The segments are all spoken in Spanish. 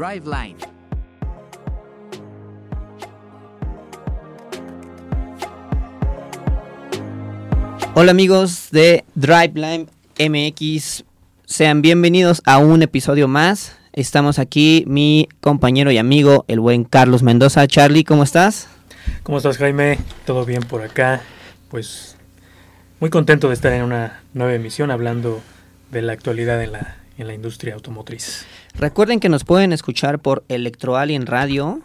Driveline. Hola amigos de Driveline MX, sean bienvenidos a un episodio más. Estamos aquí mi compañero y amigo, el buen Carlos Mendoza. Charlie, ¿cómo estás? ¿Cómo estás Jaime? ¿Todo bien por acá? Pues muy contento de estar en una nueva emisión hablando de la actualidad en la, en la industria automotriz. Recuerden que nos pueden escuchar por Electroalien Radio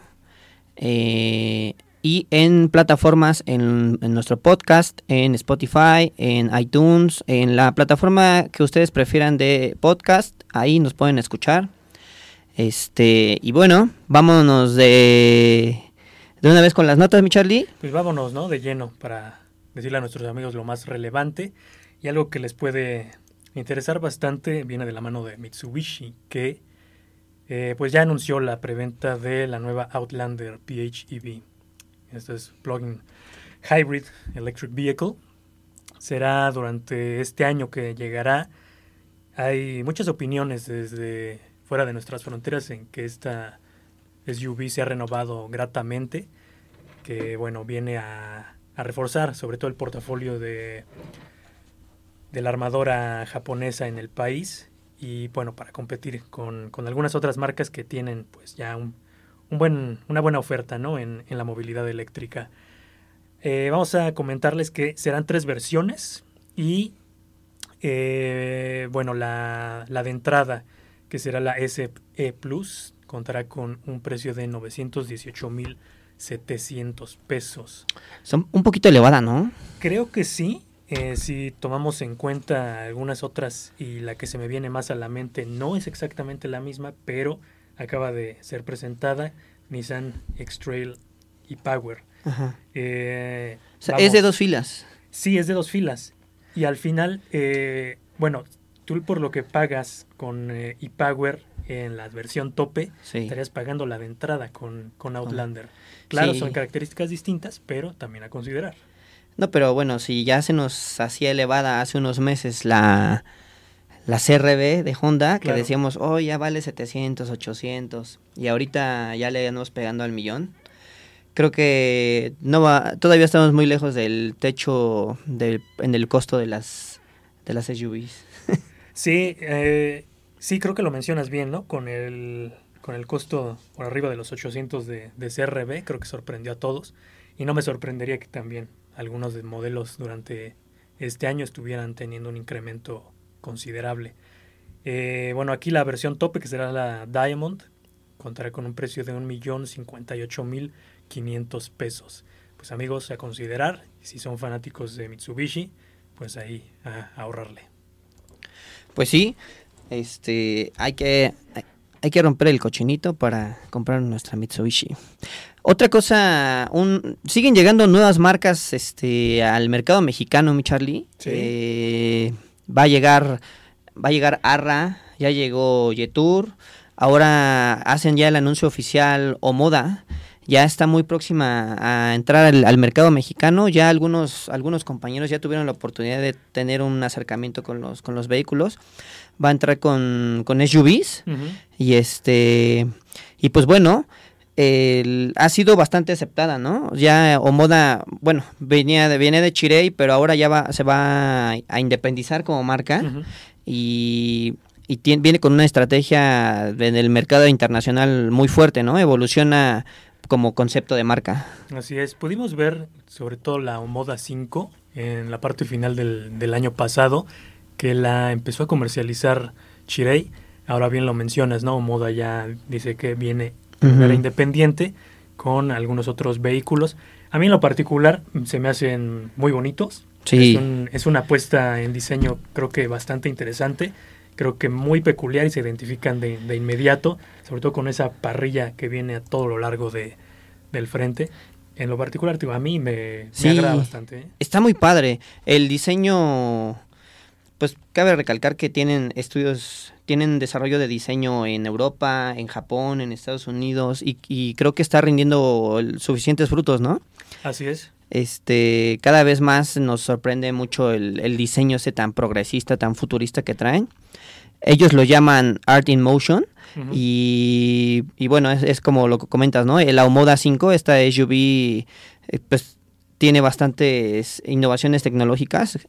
eh, y en plataformas, en, en nuestro podcast, en Spotify, en iTunes, en la plataforma que ustedes prefieran de podcast, ahí nos pueden escuchar. Este, y bueno, vámonos de, de una vez con las notas, mi Charlie. Pues vámonos, ¿no? De lleno para decirle a nuestros amigos lo más relevante y algo que les puede interesar bastante viene de la mano de Mitsubishi, que eh, pues ya anunció la preventa de la nueva Outlander PHEV. Esto es Plug-in Hybrid Electric Vehicle. Será durante este año que llegará. Hay muchas opiniones desde fuera de nuestras fronteras en que esta SUV se ha renovado gratamente, que bueno, viene a reforzar sobre todo el portafolio de, de la armadora japonesa en el país y bueno, para competir con, con algunas otras marcas que tienen pues ya un, un buen, una buena oferta ¿no? en, en la movilidad eléctrica. Eh, vamos a comentarles que serán tres versiones y eh, bueno, la, la de entrada que será la SE Plus contará con un precio de 918.700 pesos. Son un poquito elevada, ¿no? Creo que sí, eh, si tomamos en cuenta algunas otras y la que se me viene más a la mente no es exactamente la misma, pero acaba de ser presentada Nissan X-Trail y Power. Ajá. Eh, O sea, es de dos filas. Sí, es de dos filas. Y al final, eh, bueno, tú por lo que pagas con eh, ePower en la versión tope, Sí. estarías pagando la de entrada con, con Outlander. Claro, Sí. son características distintas, pero también a considerar. No, pero bueno, si ya se nos hacía elevada hace unos meses la, la CRB de Honda, que Claro. decíamos, oh, ya vale 700, 800, y ahorita ya le andamos pegando al millón. Creo que no va, todavía estamos muy lejos del techo del, en el costo de las, de las SUVs. Sí, eh, sí, creo que lo mencionas bien, ¿no? Con el, con el costo por arriba de los 800 de, de CRB, creo que sorprendió a todos. Y no me sorprendería que también algunos de modelos durante este año estuvieran teniendo un incremento considerable. Eh, bueno, aquí la versión tope, que será la Diamond, contará con un precio de 1.058.500 pesos. Pues amigos, a considerar, si son fanáticos de Mitsubishi, pues ahí a ahorrarle. Pues sí, este, hay que, hay que romper el cochinito para comprar nuestra Mitsubishi. Otra cosa, un, siguen llegando nuevas marcas este, al mercado mexicano, mi Charlie. Sí. Eh, va a llegar, va a llegar Arra, ya llegó Yetur, ahora hacen ya el anuncio oficial Omoda. Ya está muy próxima a entrar al, al mercado mexicano. Ya algunos, algunos compañeros ya tuvieron la oportunidad de tener un acercamiento con los, con los vehículos. Va a entrar con, con SUVs. Y este. Y pues bueno. El- ha sido bastante aceptada, ¿no? Ya Omoda, bueno, venía de, viene de Chirey, pero ahora ya va, se va a, a independizar como marca y, y tien- viene con una estrategia en el mercado internacional muy fuerte, ¿no? Evoluciona como concepto de marca. Así es, pudimos ver sobre todo la Omoda 5 en la parte final del, del año pasado, que la empezó a comercializar Chirei. Ahora bien lo mencionas, ¿no? Omoda ya dice que viene de manera Ujú. independiente con algunos otros vehículos. A mí en lo particular mm, se me hacen muy bonitos. Sí. Es, un- es una apuesta en diseño creo que bastante interesante, creo que muy peculiar y se identifican de, de inmediato, sobre todo con esa parrilla que viene a todo lo largo de, del frente. En lo particular, a mí me, me Sí. agrada bastante. ¿eh? Está muy padre. El diseño, pues cabe recalcar que tienen estudios, tienen desarrollo de diseño en Europa, en Japón, en Estados Unidos y, y creo que está rindiendo suficientes frutos, ¿no? Así es. Este, cada vez más nos sorprende mucho el, el diseño ese tan progresista, tan futurista que traen. Ellos lo llaman Art in Motion. Y, y bueno, es, es como lo que comentas, ¿no? El Aomoda 5, esta SUV, eh, pues tiene bastantes innovaciones tecnológicas.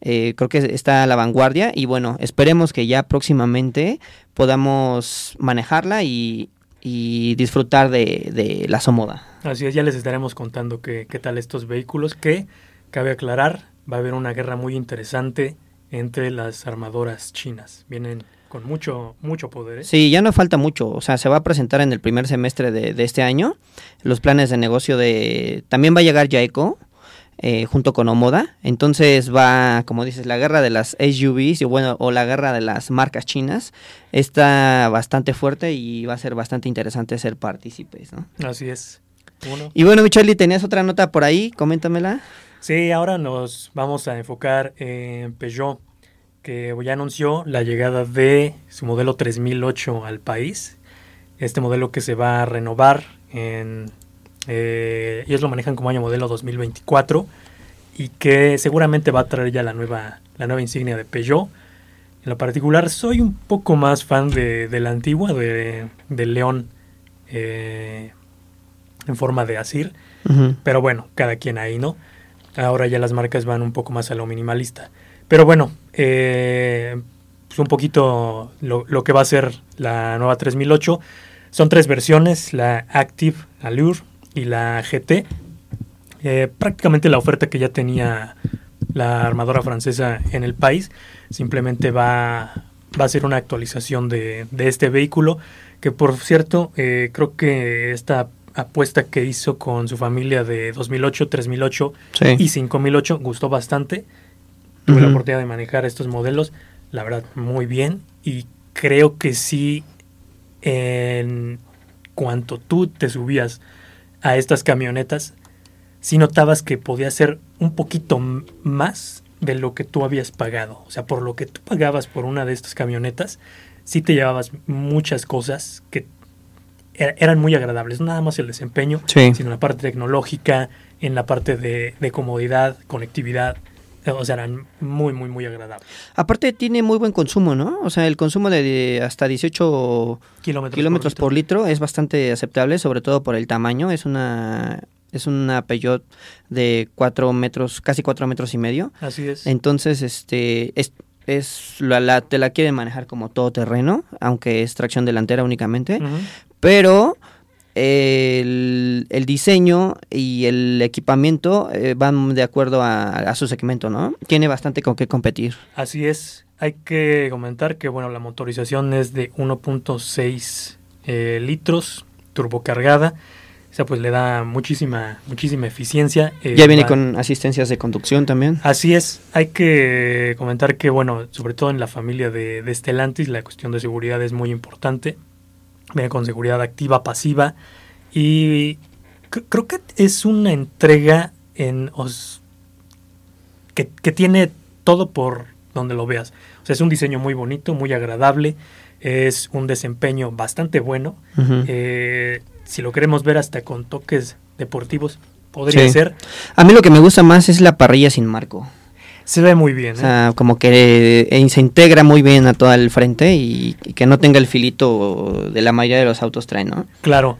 Eh, creo que está a la vanguardia y bueno, esperemos que ya próximamente podamos manejarla y, y disfrutar de, de la Somoda. Así es, ya les estaremos contando qué, qué tal estos vehículos, que cabe aclarar, va a haber una guerra muy interesante entre las armadoras chinas. Vienen con mucho, mucho poder. ¿eh? Sí, ya no falta mucho. O sea, se va a presentar en el primer semestre de, de este año los planes de negocio de... También va a llegar Jaeco eh, junto con Omoda. Entonces va, como dices, la guerra de las SUVs y bueno, o la guerra de las marcas chinas está bastante fuerte y va a ser bastante interesante ser partícipes, ¿no? Así es. Uno. Y bueno, Micheli, ¿tenías otra nota por ahí? Coméntamela. Sí, ahora nos vamos a enfocar en Peugeot, que ya anunció la llegada de su modelo 3008 al país. Este modelo que se va a renovar en... eh, ellos lo manejan como año modelo 2024 y que seguramente va a traer ya la nueva, la nueva insignia de Peugeot. En lo particular, soy un poco más fan de, de la antigua, de, del León eh, en forma de Asir. Pero bueno, cada quien ahí, ¿no? Ahora ya las marcas van un poco más a lo minimalista. Pero bueno, eh, pues un poquito lo, lo que va a ser la nueva 3008. Son tres versiones, la Active, Allure y la GT. Eh, prácticamente la oferta que ya tenía la armadora francesa en el país. Simplemente va, va a ser una actualización de, de este vehículo. Que por cierto, eh, creo que esta apuesta que hizo con su familia de 2008, 3008 Sí. y 5008 gustó bastante. Tuve la oportunidad de manejar estos modelos, la verdad, muy bien. Y creo que sí, en cuanto tú te subías a estas camionetas, sí notabas que podía ser un poquito más de lo que tú habías pagado. O sea, por lo que tú pagabas por una de estas camionetas, sí te llevabas muchas cosas que er- eran muy agradables. No nada más el desempeño, Sí. sino la parte tecnológica, en la parte de, de comodidad, conectividad. O sea, eran muy, muy, muy agradables. Aparte tiene muy buen consumo, ¿no? O sea, el consumo de, hasta 18 Kilómetros, kilómetros por litro. litro es bastante aceptable, sobre todo por el tamaño. Es una es una Peugeot de 4 metros, casi 4 metros y medio. Así es. Entonces, este es, es la, la- te la quieren manejar como todoterreno, aunque es tracción delantera únicamente. Pero el, el diseño y el equipamiento eh, van de acuerdo a, a su segmento, ¿no? Tiene bastante con qué competir. Así es. Hay que comentar que bueno, la motorización es de 1.6 eh, litros, turbocargada. O sea, pues le da muchísima, muchísima eficiencia. Eh, Ya viene va- con asistencias de conducción también. Así es, hay que comentar que, bueno, sobre todo en la familia de, de Stellantis, la cuestión de seguridad es muy importante. Viene con seguridad activa, pasiva. Y cr- creo que es una entrega en os- que, que tiene todo por donde lo veas. O sea, es un diseño muy bonito, muy agradable. Es un desempeño bastante bueno. Eh, si lo queremos ver hasta con toques deportivos, podría Sí. ser. A mí lo que me gusta más es la parrilla sin marco. Se ve muy bien. O ¿eh? sea, como que eh, se integra muy bien a todo el frente y, y que no tenga el filito de la mayoría de los autos traen, ¿no? Claro.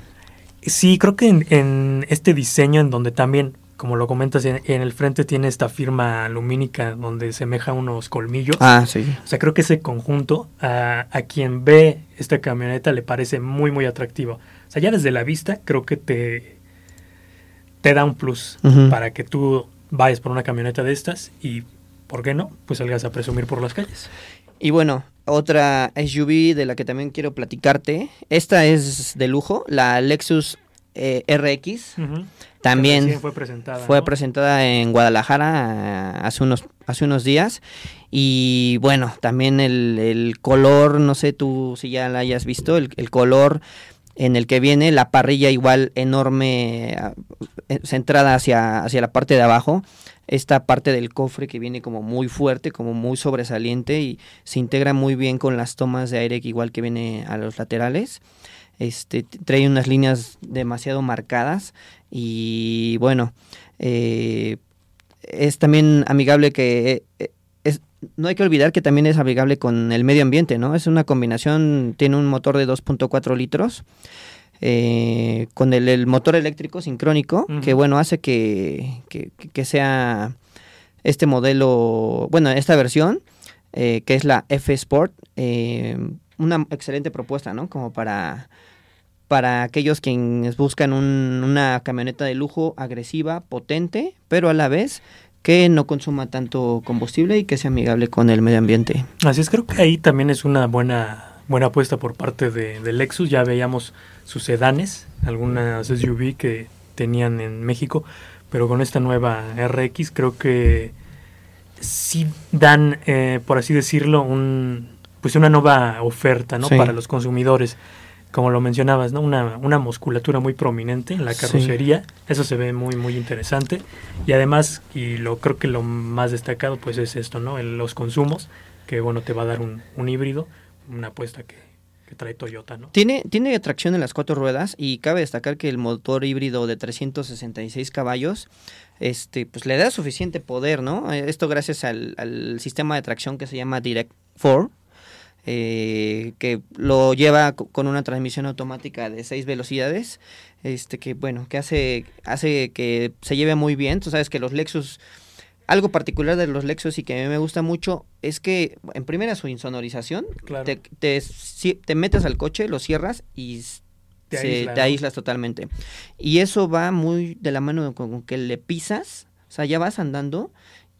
Sí, creo que en, en este diseño, en donde también, como lo comentas, en, en el frente tiene esta firma lumínica donde semeja unos colmillos. Ah, sí. O sea, creo que ese conjunto a, a quien ve esta camioneta le parece muy, muy atractivo. O sea, ya desde la vista creo que te, te da un plus para que tú vayas por una camioneta de estas y, ¿por qué no? Pues salgas a presumir por las calles. Y bueno, otra SUV de la que también quiero platicarte. Esta es de lujo, la Lexus eh, RX. También fue presentada. fue ¿no? presentada en Guadalajara eh, hace unos, hace unos días. Y bueno, también el, el color, no sé tú si ya la hayas visto, el, el color en el que viene, la parrilla igual enorme, eh, centrada hacia, hacia la parte de abajo. Esta parte del cofre que viene como muy fuerte, como muy sobresaliente y se integra muy bien con las tomas de aire que igual que viene a los laterales. este, trae unas líneas demasiado marcadas y bueno, eh, es también amigable que... Eh, es, no hay que olvidar que también es amigable con el medio ambiente, ¿no? Es una combinación, tiene un motor de 2.4 litros. Eh, con el, motor eléctrico sincrónico, que bueno, hace que, que, sea este modelo, bueno, esta versión, que es la F Sport, una excelente propuesta, ¿no? Como para para aquellos quienes buscan una camioneta de lujo agresiva, potente, pero a la vez que no consuma tanto combustible y que sea amigable con el medio ambiente. Así es, creo que ahí también es una buena buena apuesta por parte de, Lexus. Ya veíamos sus sedanes, algunas SUV que tenían en México, pero con esta nueva RX creo que sí dan, eh, por así decirlo, un pues una nueva oferta ¿no? para los consumidores como lo mencionabas, ¿no? Una, una musculatura muy prominente en la carrocería. Eso se ve muy, muy interesante. Y además, y lo creo que lo más destacado, pues es esto, ¿no? Los consumos, que bueno, te va a dar un, un híbrido, una apuesta que, trae Toyota, ¿no? Tiene, tiene tracción en las cuatro ruedas y cabe destacar que el motor híbrido de 366 caballos, este, pues le da suficiente poder, ¿no? Esto gracias al, al sistema de tracción que se llama Direct 4 eh, que lo lleva con una transmisión automática de seis velocidades, este que bueno, que hace, hace que se lleve muy bien. Tú sabes que los Lexus, algo particular de los Lexus y que a mí me gusta mucho es que en primera su insonorización, te, te, metes al coche, lo cierras y te, te aíslas totalmente. Y eso va muy de la mano con que le pisas, o sea, ya vas andando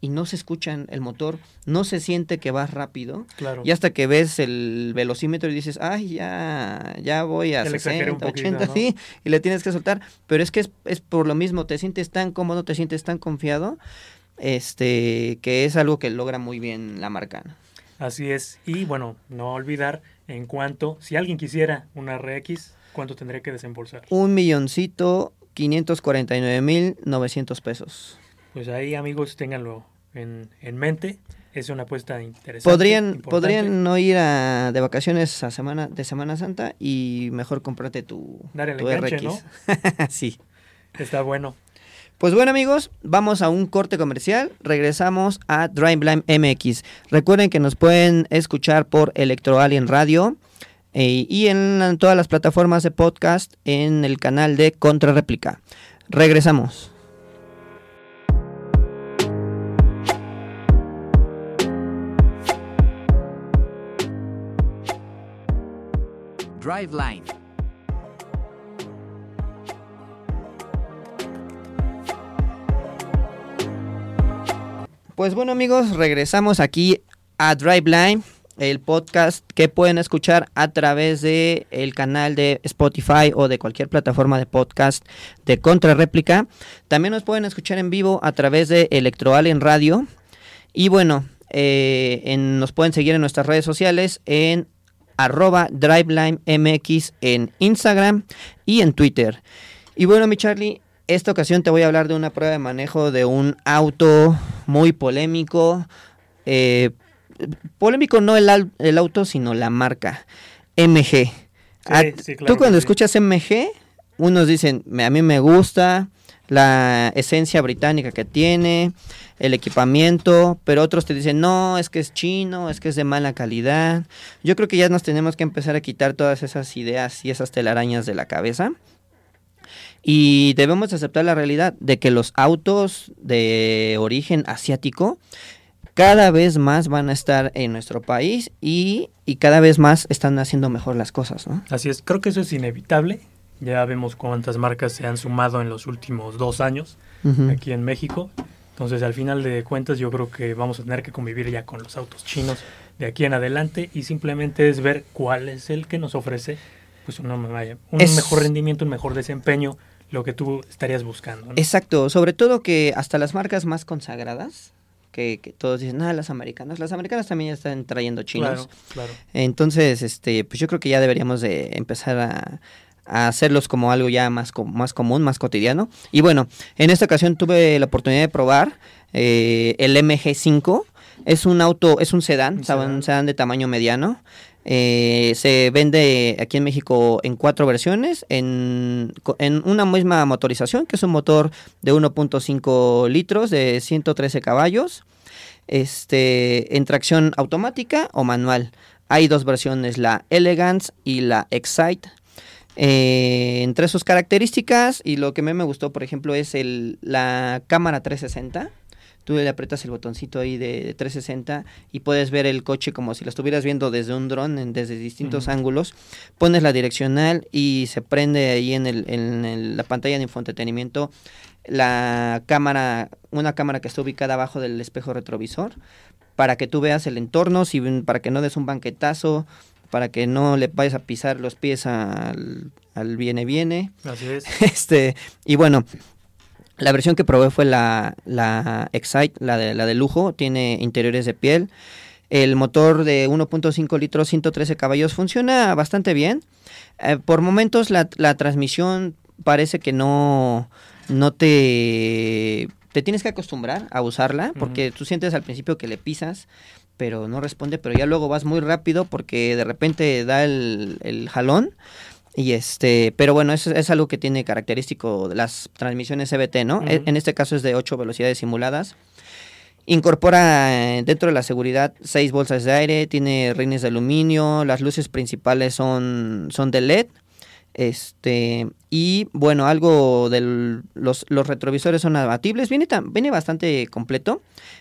y no se escucha el motor, no se siente que vas rápido. Claro. Y hasta que ves el velocímetro y dices, ay, ya, ya voy a 60, 80, sí, y le tienes que soltar. Pero es que es, es, por lo mismo, te sientes tan cómodo, te sientes tan confiado, este, que es algo que logra muy bien la marca. Así es. Y bueno, no olvidar en cuanto, si alguien quisiera una RX, ¿cuánto tendría que desembolsar? Un milloncito, 549 mil 900 pesos. Pues ahí amigos, ténganlo en, mente. Es una apuesta interesante. Podrían, podrían no ir a, de vacaciones a semana, de Semana Santa y mejor comprarte tu, RX. ¿no? sí. Está bueno. Pues bueno amigos, vamos a un corte comercial, regresamos a Driveline MX. Recuerden que nos pueden escuchar por Electro Alien Radio eh, y en todas las plataformas de podcast en el canal de Contrarréplica. Regresamos. Driveline. Pues bueno amigos, regresamos aquí a Driveline, el podcast que pueden escuchar a través de el canal de Spotify o de cualquier plataforma de podcast de Contrarréplica. También nos pueden escuchar en vivo a través de Electroal en Radio. Y bueno, eh, nos pueden seguir en nuestras redes sociales en arroba DrivelineMX en Instagram y en Twitter. Y bueno, mi Charlie, esta ocasión te voy a hablar de una prueba de manejo de un auto muy polémico. Eh, polémico no el, el, auto, sino la marca. MG. Ah, tú cuando escuchas MG, unos dicen, a mí me gusta la esencia británica que tiene, el equipamiento, pero otros te dicen, no, es que es chino, es que es de mala calidad. Yo creo que ya nos tenemos que empezar a quitar todas esas ideas y esas telarañas de la cabeza. Y debemos aceptar la realidad de que los autos de origen asiático cada vez más van a estar en nuestro país y, y cada vez más están haciendo mejor las cosas, ¿no? Así es, creo que eso es inevitable. Ya vemos cuántas marcas se han sumado en los últimos dos años aquí en México. Entonces, al final de cuentas, yo creo que vamos a tener que convivir ya con los autos chinos de aquí en adelante y simplemente es ver cuál es el que nos ofrece pues un mejor rendimiento, un mejor desempeño, lo que tú estarías buscando. Exacto, sobre todo que hasta las marcas más consagradas, que, todos dicen, ah, las americanas, las americanas también ya están trayendo chinos. Claro, claro. Entonces, este, pues yo creo que ya deberíamos de empezar a, a hacerlos como algo ya más, más común, más cotidiano. Y bueno, en esta ocasión tuve la oportunidad de probar eh, el MG5. Es un auto, es un sedán, un sedán de tamaño mediano. Eh, se vende aquí en México en cuatro versiones, en, en, una misma motorización, que es un motor de 1.5 litros de 113 caballos, este, en tracción automática o manual. Hay dos versiones, la Elegance y la Excite. Eh, entre sus características y lo que a mí me gustó, por ejemplo, es el, la cámara 360 tú le aprietas el botoncito ahí de, 360 y puedes ver el coche como si lo estuvieras viendo desde un dron, desde distintos ángulos. Pones la direccional y se prende ahí en, el, en la pantalla de infoentretenimiento la cámara, una cámara que está ubicada abajo del espejo retrovisor para que tú veas el entorno, si, para que no des un banquetazo, para que no le vayas a pisar los pies al, al viene viene. Así es. Este, y bueno, la versión que probé fue la, la Excite, la de, la de lujo, tiene interiores de piel. El motor de 1.5 litros, 113 caballos, funciona bastante bien. Eh, por momentos la, la, transmisión parece que no, no te, te tienes que acostumbrar a usarla, porque tú sientes al principio que le pisas, pero no responde, pero ya luego vas muy rápido porque de repente da el, el jalón y este, pero bueno, es, es algo que tiene característico de las transmisiones CBT, ¿no? E, en este caso es de 8 velocidades simuladas. Incorpora eh, dentro de la seguridad seis bolsas de aire, tiene rines de aluminio, las luces principales son, son de LED. Este, y bueno, algo de los, los retrovisores son abatibles, viene, viene bastante completo.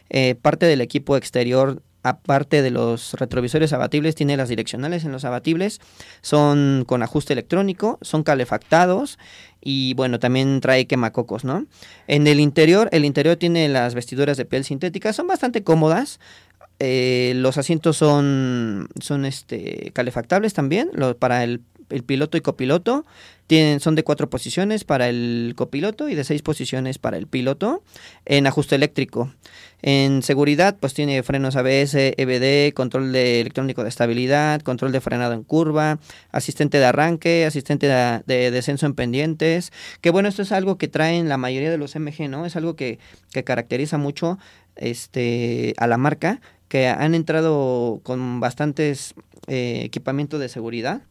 Eh, parte del equipo exterior aparte de los retrovisores abatibles, tiene las direccionales en los abatibles, son con ajuste electrónico, son calefactados y bueno, también trae quemacocos, ¿no? En el interior, el interior tiene las vestiduras de piel sintética, son bastante cómodas, eh, los asientos son, son este, calefactables también, para el, el piloto y copiloto, tienen, son de cuatro posiciones para el copiloto y de seis posiciones para el piloto en ajuste eléctrico. En seguridad, pues tiene frenos ABS, EBD, control de electrónico de estabilidad, control de frenado en curva, asistente de arranque, asistente de, descenso en pendientes. Que bueno, esto es algo que traen la mayoría de los MG, ¿no? Es algo que, que caracteriza mucho este, a la marca, que han entrado con bastantes eh, equipamientos de seguridad.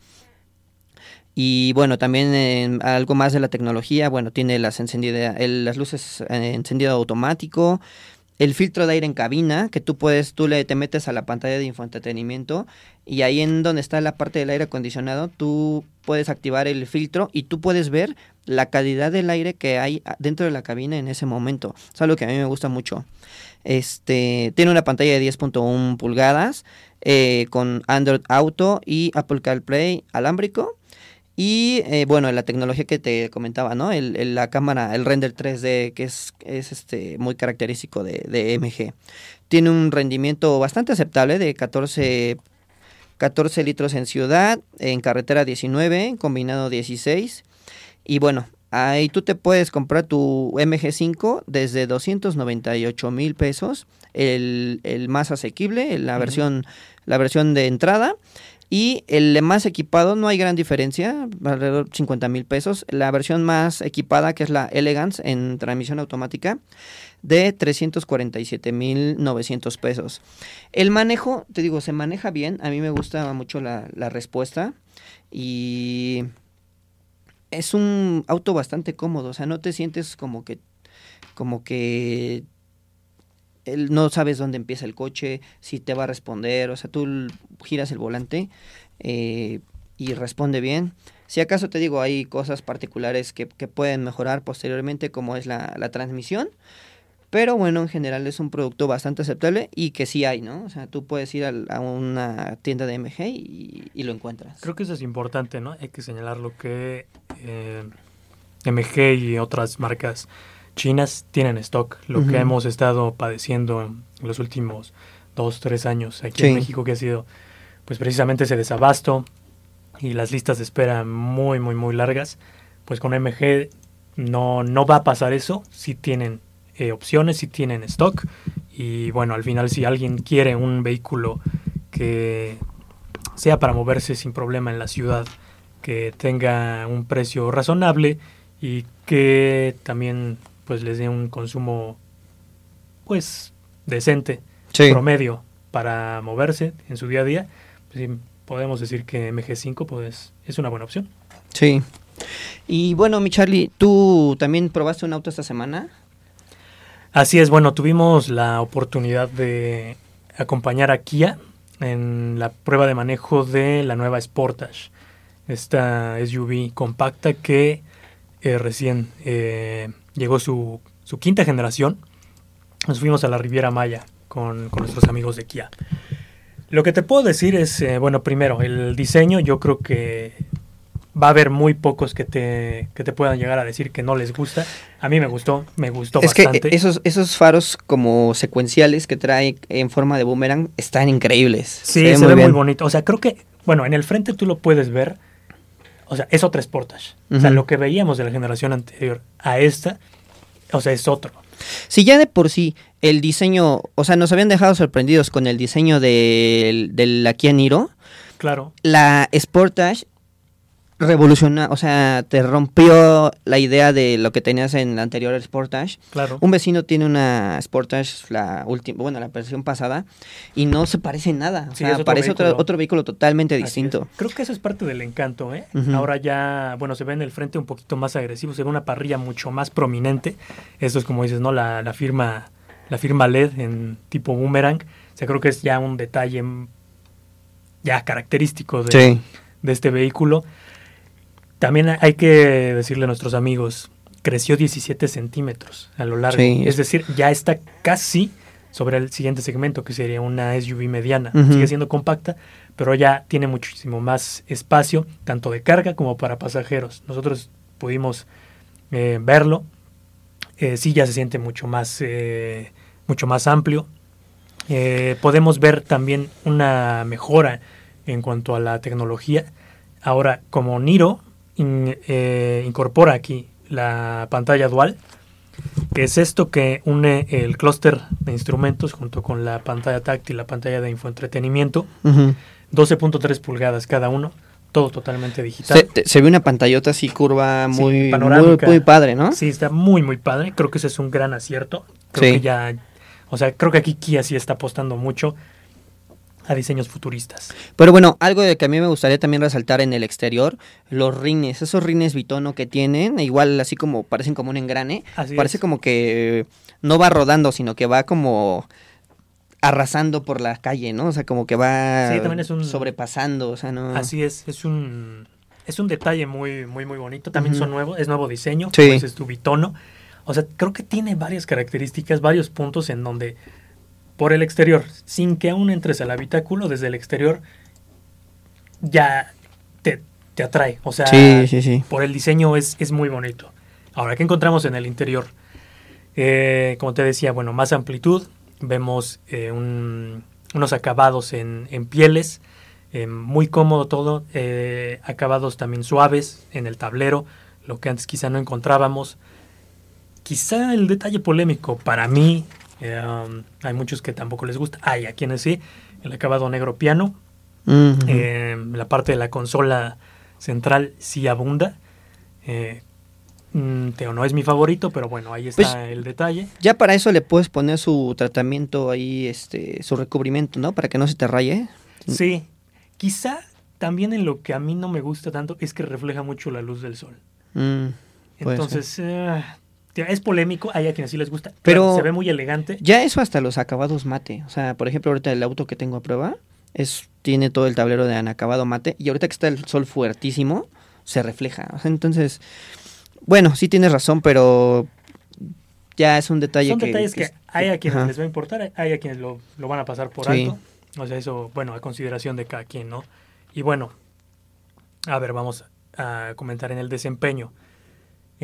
Y bueno, también algo más de la tecnología, bueno, tiene las, las luces eh, encendido automático, el filtro de aire en cabina, que tú puedes, tú le te metes a la pantalla de infoentretenimiento y ahí en donde está la parte del aire acondicionado, tú puedes activar el filtro y tú puedes ver la calidad del aire que hay dentro de la cabina en ese momento. Es algo que a mí me gusta mucho. Este tiene una pantalla de 10.1 pulgadas eh, con Android Auto y Apple CarPlay alámbrico y eh, bueno, la tecnología que te comentaba, ¿no? El, la cámara, el render 3D, que es, es este, muy característico de, de, MG. Tiene un rendimiento bastante aceptable de 14, 14 litros en ciudad, en carretera 19, combinado 16. Y bueno, ahí tú te puedes comprar tu MG5 desde 298 mil pesos, el, el, más asequible, la, versión, la versión de entrada. Y el más equipado no hay gran diferencia, alrededor de 50 mil pesos. La versión más equipada, que es la Elegance en transmisión automática, de 347 mil 900 pesos. El manejo, te digo, se maneja bien. A mí me gusta mucho la, la respuesta. Y es un auto bastante cómodo. O sea, no te sientes como que como que no sabes dónde empieza el coche, si te va a responder, o sea, tú giras el volante eh, y responde bien. Si acaso te digo, hay cosas particulares que, pueden mejorar posteriormente, como es la, transmisión, pero bueno, en general es un producto bastante aceptable y que sí hay, ¿no? O sea, tú puedes ir a, una tienda de MG y, lo encuentras. Creo que eso es importante, ¿no? Hay que señalar lo que eh, MG y otras marcas chinas tienen stock. Lo que hemos estado padeciendo en los últimos dos, tres años aquí en México, que ha sido pues precisamente ese desabasto y las listas de espera muy, muy, muy largas, pues con MG no, no va a pasar eso. Si tienen eh, opciones, si tienen stock. Y bueno, al final si alguien quiere un vehículo que sea para moverse sin problema en la ciudad, que tenga un precio razonable y que también pues les dé un consumo pues decente, promedio para moverse en su día a día, pues podemos decir que MG5 pues, es una buena opción. Sí. Y bueno, mi Charlie, ¿tú también probaste un auto esta semana? Así es, bueno, tuvimos la oportunidad de acompañar a Kia en la prueba de manejo de la nueva Sportage, esta SUV compacta que eh, recién eh, llegó su, su, quinta generación. Nos fuimos a la Riviera Maya con, con nuestros amigos de Kia. Lo que te puedo decir es, eh, bueno, primero, el diseño yo creo que va a haber muy pocos que te, que te puedan llegar a decir que no les gusta. A mí me gustó, me gustó es bastante. que esos, esos faros como secuenciales que trae en forma de boomerang están increíbles. Sí, se, ve, muy, bonito. O sea, creo que, bueno, en el frente tú lo puedes ver. O sea, es otra Sportage. O sea, lo que veíamos de la generación anterior a esta, o sea, es otro. Si ya de por sí el diseño, o sea, nos habían dejado sorprendidos con el diseño del de la Kia Niro. Claro. La Sportage revoluciona, o sea, te rompió la idea de lo que tenías en la anterior Sportage. Claro. Un vecino tiene una Sportage, la última, bueno, la versión pasada, y no se parece en nada. O Sí, sea, parece vehículo. otro, otro vehículo totalmente Así distinto. es. Creo que eso es parte del encanto, ¿eh? Ahora ya, bueno, se ve en el frente un poquito más agresivo, se ve una parrilla mucho más prominente. Esto es como dices, ¿no? La, la firma la firma LED en tipo boomerang. O sea, creo que es ya un detalle ya característico de, Sí. de este vehículo. También hay que decirle a nuestros amigos, creció 17 centímetros a lo largo. Sí. Es decir, ya está casi sobre el siguiente segmento, que sería una SUV mediana. Sigue siendo compacta, pero ya tiene muchísimo más espacio, tanto de carga como para pasajeros. Nosotros pudimos eh, verlo. Eh, sí, ya se siente mucho más, eh, mucho más amplio. Eh, podemos ver también una mejora en cuanto a la tecnología. Ahora, como Niro in- eh, incorpora aquí la pantalla dual, que es esto que une el clúster de instrumentos junto con la pantalla táctil, la pantalla de infoentretenimiento, Ujú. 12.3 pulgadas cada uno, todo totalmente digital. Se, ve una pantallota así curva Sí, muy, muy, panorámica. muy padre, ¿no? Sí, está muy, muy padre. Creo que ese es un gran acierto. Creo Sí. que ya, o sea, creo que aquí Kia sí está apostando mucho a diseños futuristas. Pero bueno, algo de que a mí me gustaría también resaltar en el exterior, los rines, esos rines bitono que tienen, igual así como parecen como un engrane, Así parece es. como que no va rodando, sino que va como arrasando por la calle, ¿no? O sea, como que va Sí, también es un- sobrepasando, o sea, no. Así es, es un es un detalle muy muy muy bonito. También son nuevos, es nuevo diseño, Sí. como dices tu bitono. O sea, creo que tiene varias características, varios puntos en donde por el exterior, sin que aún entres al habitáculo, desde el exterior ya te, te atrae. O sea, Sí, sí, sí. por el diseño es, es muy bonito. Ahora, ¿qué encontramos en el interior? Eh, como te decía, bueno, más amplitud, vemos eh, un- unos acabados en, en pieles, eh, muy cómodo todo, acabados también suaves en el tablero, lo que antes quizá no encontrábamos. Quizá el detalle polémico para mí, um, hay muchos que tampoco les gusta, hay a quienes sí, el acabado negro piano, eh, la parte de la consola central sí abunda. Eh, mm, Teo no es mi favorito, pero bueno, ahí está Pues, el detalle. Ya para eso le puedes poner su tratamiento ahí, este, su recubrimiento, ¿no? Para que no se te raye. Sí, quizá también en lo que a mí no me gusta tanto es que refleja mucho la luz del sol. Mm, Entonces, eh, es polémico, hay a quienes sí les gusta, Pero- se ve muy elegante. Ya eso hasta los acabados mate. O sea, por ejemplo, ahorita el auto que tengo a prueba es tiene todo el tablero de acabado mate y ahorita que está el sol fuertísimo se refleja. O sea, entonces, bueno, sí tienes razón, pero ya es un detalle Son que detalles que, hay a quienes ajá. les va a importar, hay a quienes lo, lo van a pasar por Sí. alto. O sea, eso, bueno, a consideración de cada quien, ¿no? Y bueno, a ver, vamos a comentar en el desempeño.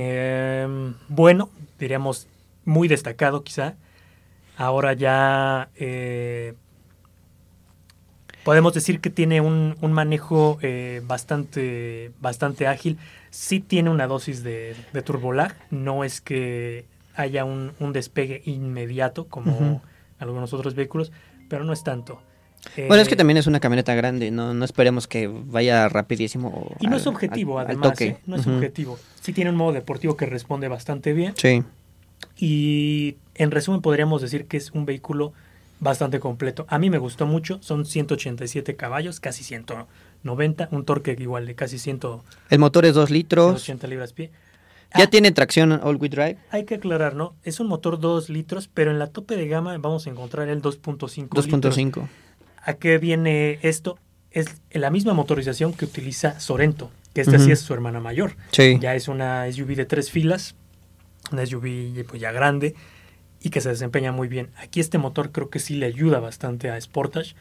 Em, bueno, diríamos muy destacado quizá. Ahora ya eh, podemos decir que tiene un, un manejo eh, bastante, bastante ágil. Sí tiene una dosis de, de turbolag. No es que haya un, un despegue inmediato como algunos otros vehículos, pero no es tanto. Bueno, es que Eh, también es una camioneta grande, no, no esperemos que vaya rapidísimo. Y no al- es objetivo, al- al además. toque. ¿eh? No es objetivo. Sí tiene un modo deportivo que responde bastante bien. Sí. Y en resumen podríamos decir que es un vehículo bastante completo. A mí me gustó mucho, son 187 caballos, casi 190, un torque igual de casi 100, El motor es 2 litros. 180 libras pie. Ya Ah, tiene tracción all-wheel drive. Hay que aclarar, ¿no? Es un motor 2 litros, pero en la tope de gama vamos a encontrar el 2.5 litros. 2.5. ¿A qué viene esto? Es la misma motorización que utiliza Sorento, que esta sí es su hermana mayor. Sí. Ya es una SUV de tres filas, una SUV pues, ya grande y que se desempeña muy bien. Aquí este motor creo que sí le ayuda bastante a Sportage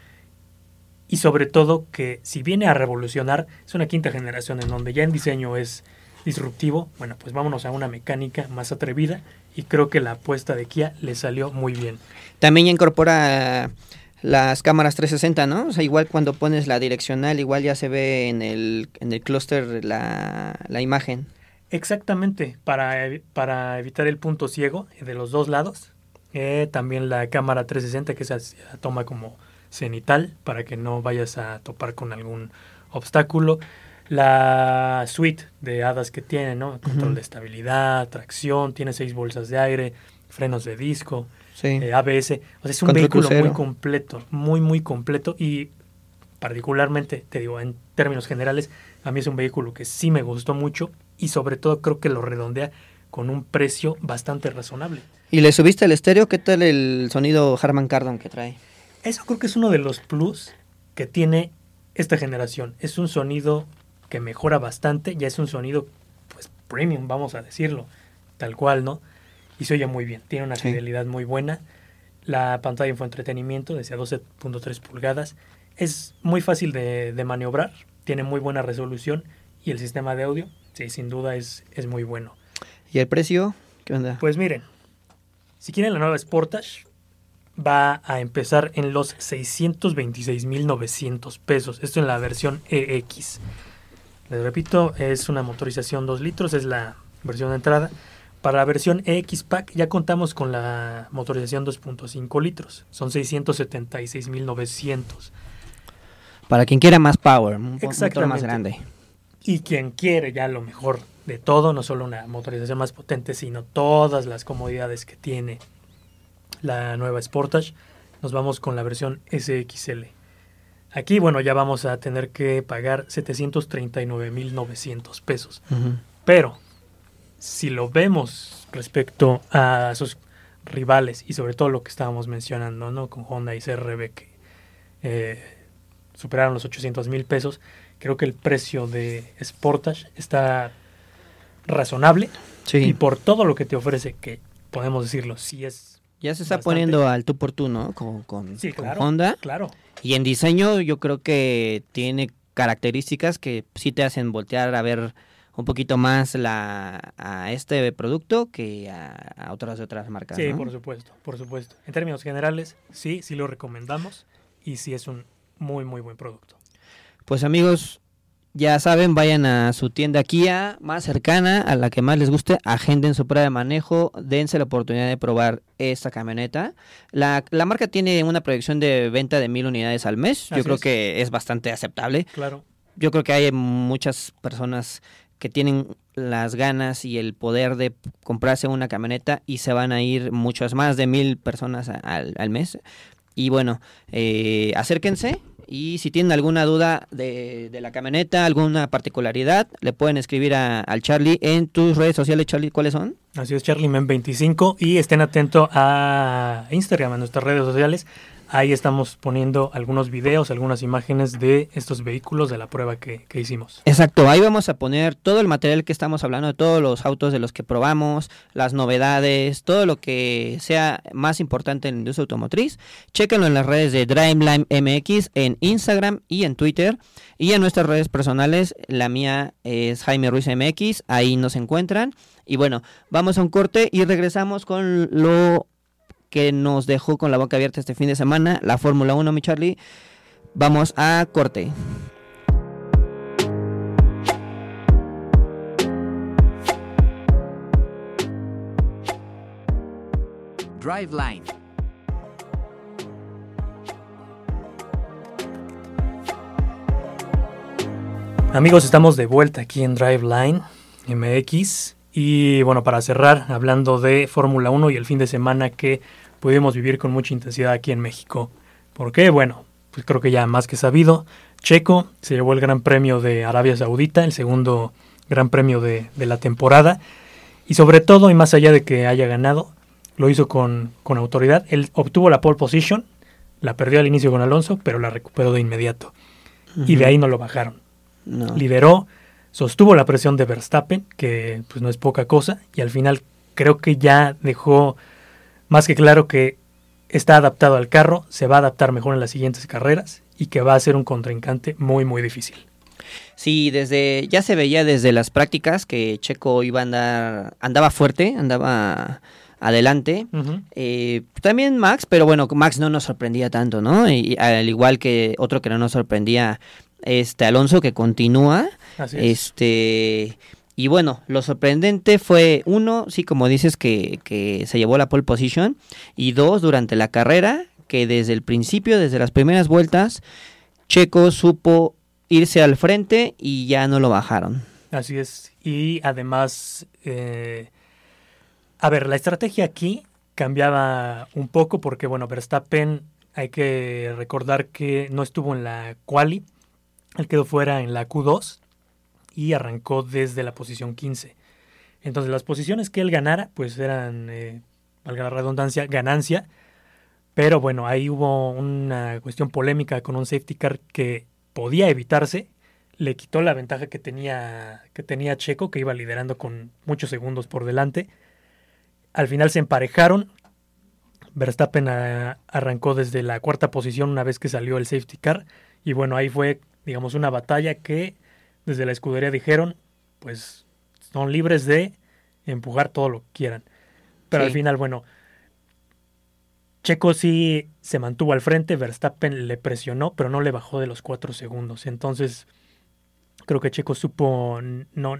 y sobre todo que si viene a revolucionar, es una quinta generación en donde ya en diseño es disruptivo, bueno, pues vámonos a una mecánica más atrevida y creo que la apuesta de Kia le salió muy bien. También incorpora las cámaras 360, ¿no? O sea, igual cuando pones la direccional, igual ya se ve en el, en el clúster la, la imagen. Exactamente, para, para evitar el punto ciego de los dos lados. Eh, también la cámara 360 que se toma como cenital para que no vayas a topar con algún obstáculo. La suite de hadas que tiene, ¿no? Control de estabilidad, tracción, tiene seis bolsas de aire, frenos de disco, Sí. eh, ABS. O sea, es un vehículo muy completo, muy, muy completo y particularmente, te digo, en términos generales, a mí es un vehículo que sí me gustó mucho y sobre todo creo que lo redondea con un precio bastante razonable. ¿Y le subiste el estéreo? ¿Qué tal el sonido Harman Kardon que trae? Eso creo que es uno de los plus que tiene esta generación. Es un sonido que mejora bastante, ya es un sonido pues premium, vamos a decirlo, tal cual, ¿no? Y se oye muy bien, tiene una Sí. fidelidad muy buena. La pantalla infoentretenimiento decía 12.3 pulgadas. Es muy fácil de, de maniobrar, tiene muy buena resolución y el sistema de audio, sí, sin duda es, es muy bueno. ¿Y el precio? ¿Qué onda? Pues miren, si quieren la nueva Sportage, va a empezar en los 626.900 pesos. Esto en la versión EX. Les repito, es una motorización 2 litros, es la versión de entrada. Para la versión EX Pack ya contamos con la motorización 2.5 litros. Son 676.900. Para quien quiera más power, un motor más grande. Y quien quiere ya lo mejor de todo, no solo una motorización más potente, sino todas las comodidades que tiene la nueva Sportage, nos vamos con la versión SXL. Aquí, bueno, ya vamos a tener que pagar 739.900 pesos. Ujú. Pero, si lo vemos respecto a sus rivales y sobre todo lo que estábamos mencionando, ¿no? Con Honda y CRB que eh, superaron los 800 mil pesos, creo que el precio de Sportage está razonable Sí. y por todo lo que te ofrece, que podemos decirlo, sí es... Ya se está bastante. poniendo al tú por tú, ¿no? Con, con- Sí, con claro. Honda. Claro, Y en diseño yo creo que tiene características que sí te hacen voltear a ver un poquito más la, a este producto que a, a otras otras marcas. sí, ¿no? por supuesto, por supuesto. En términos generales, sí, sí lo recomendamos y sí es un muy, muy buen producto. Pues amigos, ya saben, vayan a su tienda Kia más cercana, a la que más les guste, agenden su prueba de manejo, dense la oportunidad de probar esta camioneta. La, la marca tiene una proyección de venta de mil unidades al mes, yo creo es. que es bastante aceptable. Claro. Yo creo que hay muchas personas que tienen las ganas y el poder de comprarse una camioneta y se van a ir muchas más de mil personas al mes. Y bueno, eh, acérquense y si tienen alguna duda de, de la camioneta, alguna particularidad, le pueden escribir a- al Charlie en tus redes sociales. Charlie, ¿cuáles son? Así es, CharlieMen25. Y estén atentos a Instagram, a nuestras redes sociales. Ahí estamos poniendo algunos videos, algunas imágenes de estos vehículos, de la prueba que, que hicimos. Exacto, ahí vamos a poner todo el material que estamos hablando, de todos los autos de los que probamos, las novedades, todo lo que sea más importante en la industria automotriz. Chéquenlo en las redes de Driveline MX, en Instagram y en Twitter. Y en nuestras redes personales, la mía es Jaime Ruiz MX, ahí nos encuentran. Y bueno, vamos a un corte y regresamos con lo que nos dejó con la boca abierta este fin de semana, la Fórmula 1, mi Charlie. Vamos a corte. Driveline. Amigos, estamos de vuelta aquí en Driveline MX. Y bueno, para cerrar, hablando de Fórmula 1 y el fin de semana que pudimos vivir con mucha intensidad aquí en México. ¿Por qué? Bueno, pues creo que ya más que sabido, Checo se llevó el Gran Premio de Arabia Saudita, el segundo Gran Premio de, de la temporada, y sobre todo, y más allá de que haya ganado, lo hizo con, con autoridad. Él obtuvo la pole position, la perdió al inicio con Alonso, pero la recuperó de inmediato. Y de ahí no lo bajaron. No. Lideró, sostuvo la presión de Verstappen, que pues no es poca cosa, y al final creo que ya dejó más que claro que está adaptado al carro, se va a adaptar mejor en las siguientes carreras y que va a ser un contrincante muy muy difícil. Sí, desde ya se veía desde las prácticas que Checo iba a andar, andaba fuerte, andaba adelante. Eh, también Max, pero bueno, Max no nos sorprendía tanto, ¿no? Y, al igual que otro que no nos sorprendía, este Alonso que continúa, Así es. este y bueno, lo sorprendente fue uno, sí, como dices que, que se llevó la pole position y dos durante la carrera que desde el principio, desde las primeras vueltas, Checo supo irse al frente y ya no lo bajaron. Así es. Y además, eh, a ver, la estrategia aquí cambiaba un poco porque, bueno, Verstappen, hay que recordar que no estuvo en la quali, él quedó fuera en la Q2 y arrancó desde la posición 15. Entonces, las posiciones que él ganara, pues eran, eh, valga la redundancia, ganancia. Pero bueno, ahí hubo una cuestión polémica con un safety car que podía evitarse le quitó la ventaja que tenía, que tenía Checo, que iba liderando con muchos segundos por delante. Al final se emparejaron. Verstappen a- arrancó desde la cuarta posición una vez que salió el safety car. Y bueno, ahí fue, digamos, una batalla que desde la escudería dijeron, pues son libres de empujar todo lo que quieran. Pero al final, bueno, Checo sí se mantuvo al frente, Verstappen le presionó, pero no le bajó de los cuatro segundos. Entonces, creo que Checo supo, no,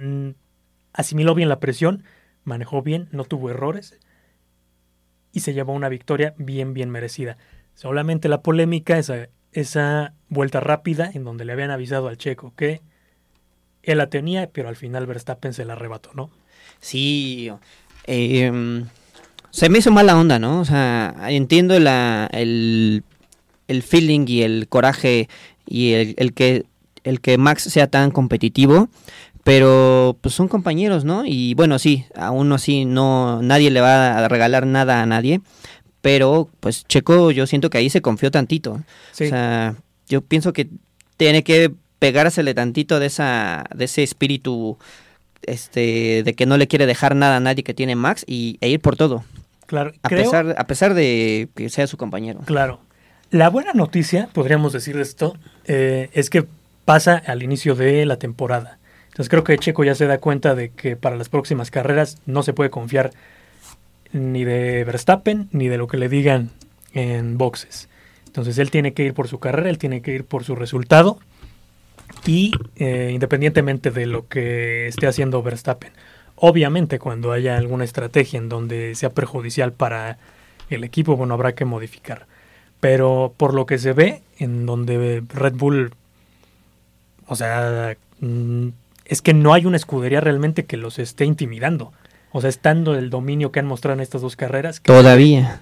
asimiló bien la presión, manejó bien, no tuvo errores y se llevó una victoria bien, bien merecida. Solamente la polémica, esa, esa vuelta rápida en donde le habían avisado al Checo que él la tenía, pero al final Verstappen se la arrebató, ¿no? Sí, eh, se me hizo mala onda, ¿no? O sea, entiendo la, el, el feeling y el coraje y el, el que el que Max sea tan competitivo, pero pues son compañeros, ¿no? Y bueno, sí, aún así no nadie le va a regalar nada a nadie, pero pues Checo yo siento que ahí se confió tantito. Sí, O sea, yo pienso que tiene que pegársele tantito de esa de ese espíritu este de que no le quiere dejar nada a nadie que tiene Max y e ir por todo, claro. a creo- pesar a pesar de que sea su compañero. Claro. La buena noticia, podríamos decir de esto, eh, es que pasa al inicio de la temporada. Entonces creo que Checo ya se da cuenta de que para las próximas carreras no se puede confiar ni de Verstappen ni de lo que le digan en boxes. Entonces él tiene que ir por su carrera, él tiene que ir por su resultado y eh, independientemente de lo que esté haciendo Verstappen. Obviamente cuando haya alguna estrategia en donde sea perjudicial para el equipo, bueno, habrá que modificar. Pero por lo que se ve, en donde Red Bull, o sea, mm, es que no hay una escudería realmente que los esté intimidando. O sea, estando el dominio que han mostrado en estas dos carreras, que, Todavía.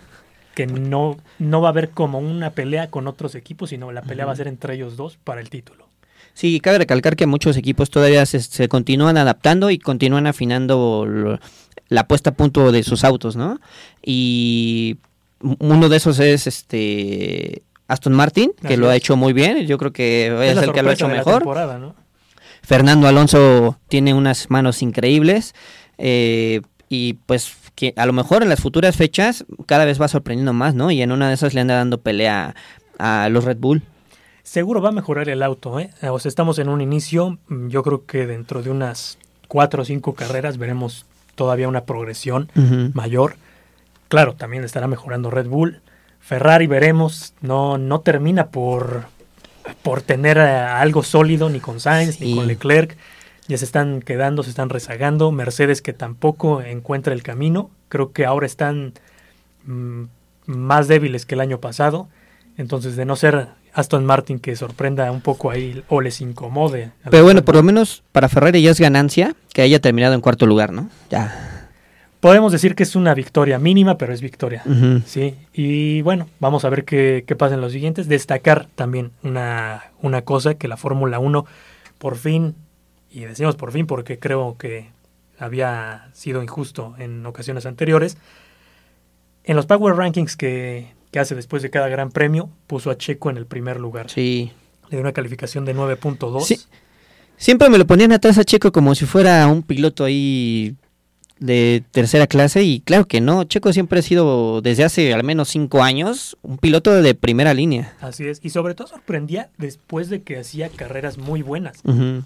que no, no va a haber como una pelea con otros equipos, sino la pelea va a ser entre ellos dos para el título. Sí, cabe recalcar que muchos equipos todavía se, se continúan adaptando y continúan afinando lo- la puesta a punto de sus autos, ¿no? Y uno de esos es este Aston Martin, que Así lo ha hecho muy bien, yo creo que es, el que lo ha hecho mejor. ¿no? Fernando Alonso tiene unas manos increíbles eh, y pues que a lo mejor en las futuras fechas cada vez va sorprendiendo más, ¿no? Y en una de esas le anda dando pelea a los Red Bull. Seguro va a mejorar el auto, ¿eh? O sea, estamos en un inicio. Yo creo que dentro de unas cuatro o cinco carreras veremos todavía una progresión mayor. Claro, también estará mejorando Red Bull. Ferrari veremos, no, no termina por, por tener algo sólido ni con Sainz ni con Leclerc. Ya se están quedando, se están rezagando. Mercedes que tampoco encuentra el camino. Creo que ahora están mm, más débiles que el año pasado. Entonces, de no ser Aston Martin que sorprenda un poco ahí o les incomode. Pero bueno, por lo menos para Ferrari ya es ganancia que haya terminado en cuarto lugar, ¿no? Ya. podemos decir que es una victoria mínima, pero es victoria. Sí, y bueno, vamos a ver qué, qué pasa en los siguientes. Destacar también una, una cosa, que la Fórmula 1 por fin, y decimos por fin porque creo que había sido injusto en ocasiones anteriores, en los Power Rankings que, que hace después de cada gran premio, puso a Checo en el primer lugar. Sí. Le dio una calificación de 9.2. Sí. Siempre me lo ponían atrás a Checo como si fuera un piloto ahí de tercera clase y claro que no, Checo siempre ha sido desde hace al menos cinco años un piloto de primera línea. Así es, y sobre todo sorprendía después de que hacía carreras muy buenas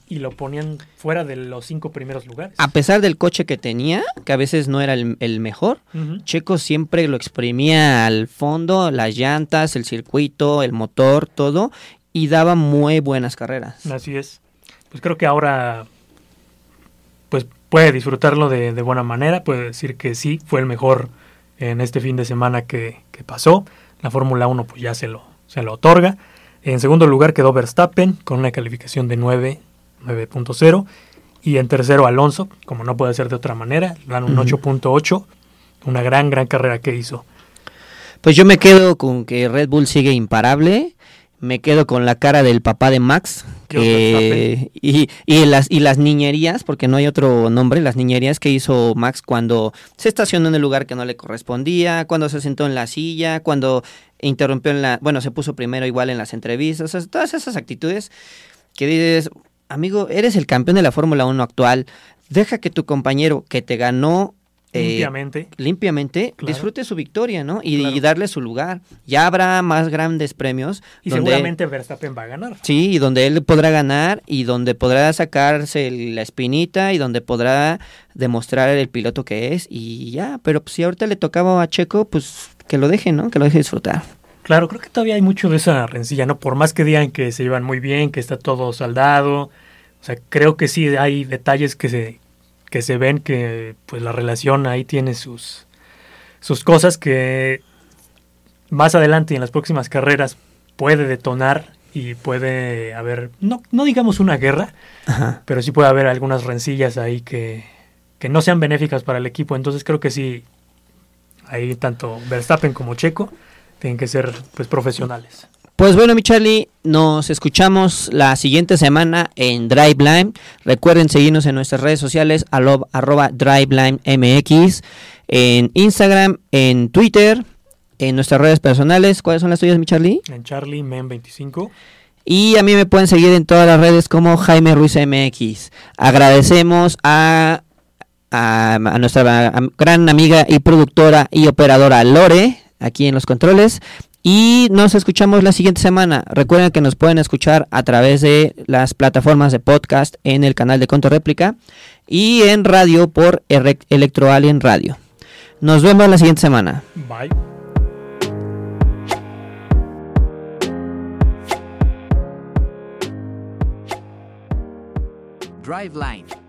y lo ponían fuera de los cinco primeros lugares. A pesar del coche que tenía, que a veces no era el, el mejor. Checo siempre lo exprimía al fondo, las llantas, el circuito, el motor, todo, y daba muy buenas carreras. Así es. Pues creo que ahora puede disfrutarlo de, de buena manera, puede decir que sí, fue el mejor en este fin de semana que, que pasó. La Fórmula 1 pues ya se lo, se lo otorga. En segundo lugar quedó Verstappen con una calificación de 9, 9.0. Y en tercero Alonso, como no puede ser de otra manera, dan un Ujú. 8.8. Una gran, gran carrera que hizo. Pues yo me quedo con que Red Bull sigue imparable. Me quedo con la cara del papá de Max. Que, y, y las, y las niñerías, porque no hay otro nombre, las niñerías que hizo Max cuando se estacionó en el lugar que no le correspondía, cuando se sentó en la silla, cuando interrumpió en la. Bueno, se puso primero igual en las entrevistas. o sea, todas esas actitudes que dices, amigo, eres el campeón de la Fórmula 1 actual. Deja que tu compañero que te ganó. Eh, Limpiamente. limpiamente Claro. disfrute su victoria, ¿no? Y, Claro. y darle su lugar. Ya habrá más grandes premios. Y donde- seguramente Verstappen va a ganar. Sí, y donde él podrá ganar y donde podrá sacarse la espinita y donde podrá demostrar el piloto que es y ya. Pero pues, si ahorita le tocaba a Checo, pues que lo deje, ¿no? Que lo deje disfrutar. Claro, creo que todavía hay mucho de esa rencilla, ¿no? Por más que digan que se llevan muy bien, que está todo saldado, o sea, creo que sí hay detalles que se, que se ven que pues la relación ahí tiene sus, sus cosas que más adelante y en las próximas carreras puede detonar y puede haber, no, no digamos una guerra, Ajá. pero sí puede haber algunas rencillas ahí que, que no sean benéficas para el equipo. Entonces creo que sí, ahí tanto Verstappen como Checo tienen que ser pues profesionales. Pues bueno, mi Charlie, nos escuchamos la siguiente semana en Driveline. Recuerden seguirnos en nuestras redes sociales, alo- arroba DriveLineMX, en Instagram, en Twitter, en nuestras redes personales. ¿Cuáles son las tuyas, mi Charlie? En Charlie Men 25. Y a mí me pueden seguir en todas las redes como Jaime Ruiz MX. Agradecemos a, a, a nuestra gran amiga y productora y operadora Lore, aquí en los controles. Y nos escuchamos la siguiente semana. Recuerden que nos pueden escuchar a través de las plataformas de podcast en el canal de Conto Réplica y en radio por Electro Alien Radio. Nos vemos la siguiente semana. Bye. Driveline.